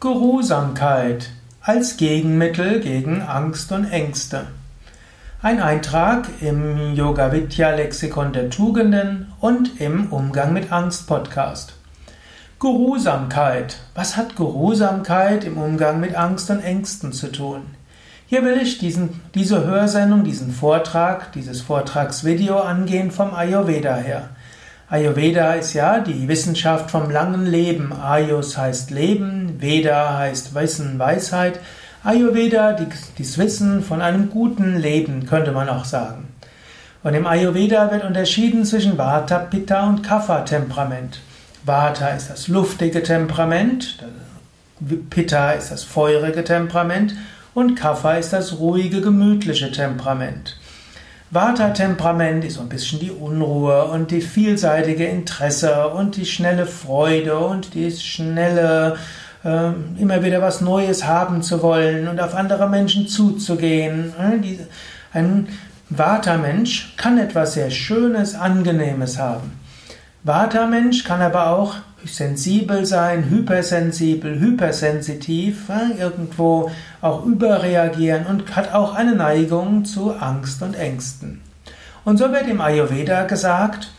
Geruhsamkeit als Gegenmittel gegen Angst und Ängste. Ein Eintrag im Yoga Vidya Lexikon der Tugenden und im Umgang mit Angst Podcast. Geruhsamkeit. Was hat Geruhsamkeit im Umgang mit Angst und Ängsten zu tun? Hier will ich diesen, diese Hörsendung, diesen Vortrag, dieses Vortragsvideo angehen vom Ayurveda her. Ayurveda ist ja die Wissenschaft vom langen Leben. Ayus heißt Leben, Veda heißt Wissen, Weisheit. Ayurveda, das Wissen von einem guten Leben, könnte man auch sagen. Und im Ayurveda wird unterschieden zwischen Vata, Pitta und Kapha Temperament. Vata ist das luftige Temperament, Pitta ist das feurige Temperament und Kapha ist das ruhige, gemütliche Temperament. Vata-Temperament ist so ein bisschen die Unruhe und die vielseitige Interesse und die schnelle Freude und die schnelle äh, immer wieder was Neues haben zu wollen und auf andere Menschen zuzugehen. Ein Vata-Mensch kann etwas sehr Schönes, Angenehmes haben. Vata-Mensch kann aber auch sensibel sein, hypersensibel, hypersensitiv, irgendwo auch überreagieren und hat auch eine Neigung zu Angst und Ängsten. Und so wird im Ayurveda gesagt,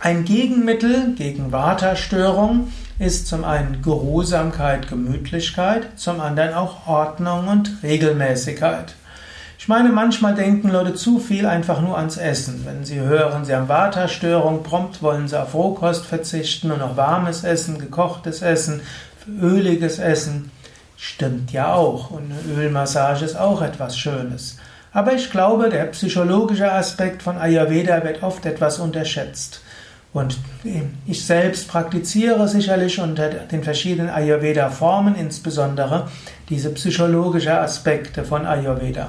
ein Gegenmittel gegen Vata-Störung ist zum einen Geruhsamkeit, Gemütlichkeit, zum anderen auch Ordnung und Regelmäßigkeit. Ich meine, manchmal denken Leute zu viel einfach nur ans Essen. Wenn sie hören, sie haben Vata-Störung, prompt wollen sie auf Rohkost verzichten und auf warmes Essen, gekochtes Essen, öliges Essen. Stimmt ja auch. Und eine Ölmassage ist auch etwas Schönes. Aber ich glaube, der psychologische Aspekt von Ayurveda wird oft etwas unterschätzt. Und ich selbst praktiziere sicherlich unter den verschiedenen Ayurveda-Formen insbesondere diese psychologischen Aspekte von Ayurveda.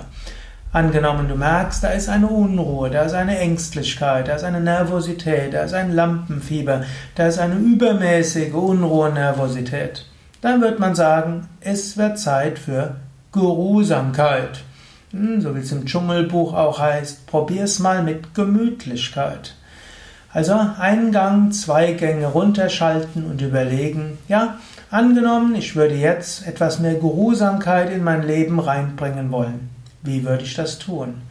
Angenommen, du merkst, da ist eine Unruhe, da ist eine Ängstlichkeit, da ist eine Nervosität, da ist ein Lampenfieber, da ist eine übermäßige Unruhe, Nervosität. Dann wird man sagen, es wird Zeit für Geruhsamkeit. Hm, so wie es im Dschungelbuch auch heißt, probier's mal mit Gemütlichkeit. Also einen Gang, zwei Gänge runterschalten und überlegen, ja, angenommen, ich würde jetzt etwas mehr Geruhsamkeit in mein Leben reinbringen wollen. Wie würde ich das tun?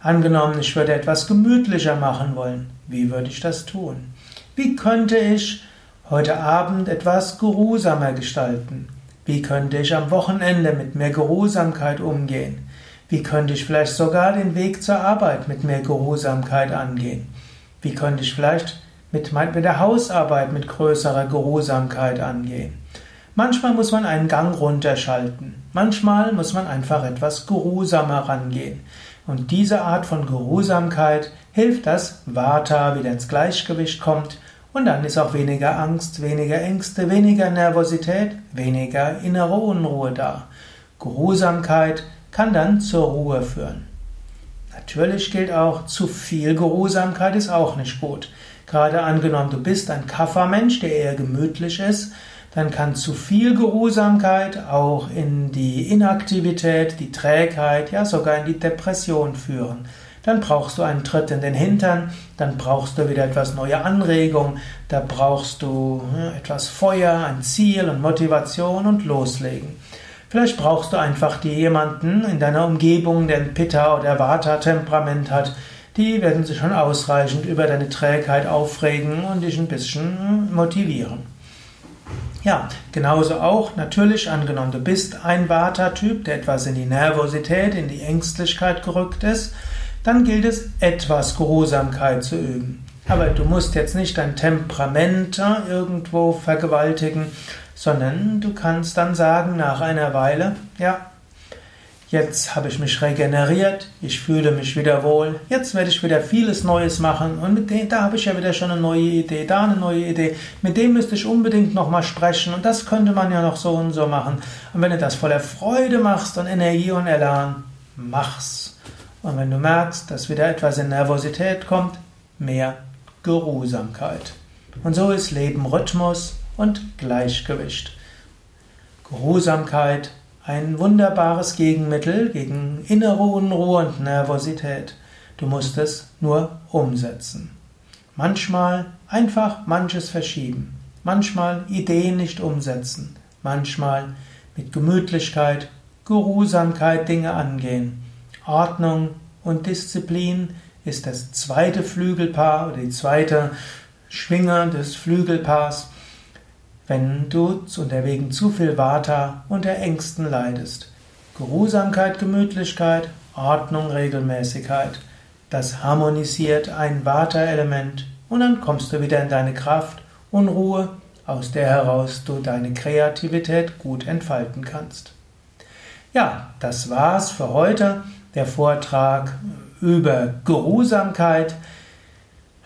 Angenommen, ich würde etwas gemütlicher machen wollen. Wie würde ich das tun? Wie könnte ich heute Abend etwas geruhsamer gestalten? Wie könnte ich am Wochenende mit mehr Geruhsamkeit umgehen? Wie könnte ich vielleicht sogar den Weg zur Arbeit mit mehr Geruhsamkeit angehen? Wie könnte ich vielleicht mit, mit der Hausarbeit mit größerer Geruhsamkeit angehen? Manchmal muss man einen Gang runterschalten. Manchmal muss man einfach etwas geruhsamer rangehen. Und diese Art von Geruhsamkeit hilft, dass Vata wieder ins Gleichgewicht kommt und dann ist auch weniger Angst, weniger Ängste, weniger Nervosität, weniger innere Unruhe da. Geruhsamkeit kann dann zur Ruhe führen. Natürlich gilt auch, zu viel Geruhsamkeit ist auch nicht gut. Gerade angenommen, du bist ein Kaffermensch, der eher gemütlich ist, dann kann zu viel Geruhsamkeit auch in die Inaktivität, die Trägheit, ja sogar in die Depression führen. Dann brauchst du einen Tritt in den Hintern, dann brauchst du wieder etwas neue Anregung, da brauchst du etwas Feuer, ein Ziel und Motivation und loslegen. Vielleicht brauchst du einfach die jemanden in deiner Umgebung, der ein Pitta- oder Vata-Temperament hat, die werden sich schon ausreichend über deine Trägheit aufregen und dich ein bisschen motivieren. Ja, genauso auch natürlich angenommen, du bist ein Vata-Typ, der etwas in die Nervosität, in die Ängstlichkeit gerückt ist, dann gilt es, etwas Geruhsamkeit zu üben. Aber du musst jetzt nicht dein Temperament irgendwo vergewaltigen, sondern du kannst dann sagen nach einer Weile, ja, Jetzt habe ich mich regeneriert, ich fühle mich wieder wohl, jetzt werde ich wieder vieles Neues machen und mit dem, da habe ich ja wieder schon eine neue Idee, da eine neue Idee, mit dem müsste ich unbedingt nochmal sprechen und das könnte man ja noch so und so machen. Und wenn du das voller Freude machst und Energie und Elan, mach's. Und wenn du merkst, dass wieder etwas in Nervosität kommt, mehr Geruhsamkeit. Und so ist Leben Rhythmus und Gleichgewicht. Geruhsamkeit ein wunderbares Gegenmittel gegen innere Unruhe und Nervosität. Du musst es nur umsetzen. Manchmal einfach manches verschieben. Manchmal Ideen nicht umsetzen. manchmal mit Gemütlichkeit, Geruhsamkeit Dinge angehen. Ordnung und Disziplin ist das zweite Flügelpaar oder die zweite Schwinge des Flügelpaars, wenn du unter wegen zu viel Vata unter Ängsten leidest. Geruhsamkeit, Gemütlichkeit, Ordnung, Regelmäßigkeit. Das harmonisiert ein Vata-Element und dann kommst du wieder in deine Kraft und Ruhe, aus der heraus du deine Kreativität gut entfalten kannst. Ja, das war's für heute. Der Vortrag über Geruhsamkeit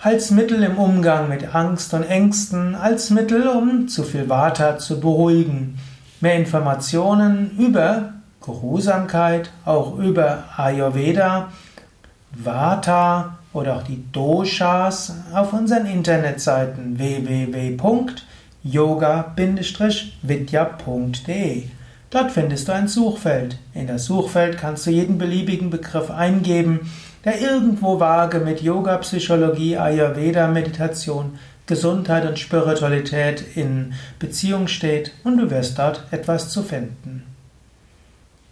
als Mittel im Umgang mit Angst und Ängsten, als Mittel, um zu viel Vata zu beruhigen. Mehr Informationen über Geruhsamkeit, auch über Ayurveda, Vata oder auch die Doshas auf unseren Internetseiten www.yoga-vidya.de. Dort findest du ein Suchfeld. In das Suchfeld kannst du jeden beliebigen Begriff eingeben, der irgendwo vage mit Yoga, Psychologie, Ayurveda, Meditation, Gesundheit und Spiritualität in Beziehung steht und du wirst dort etwas zu finden.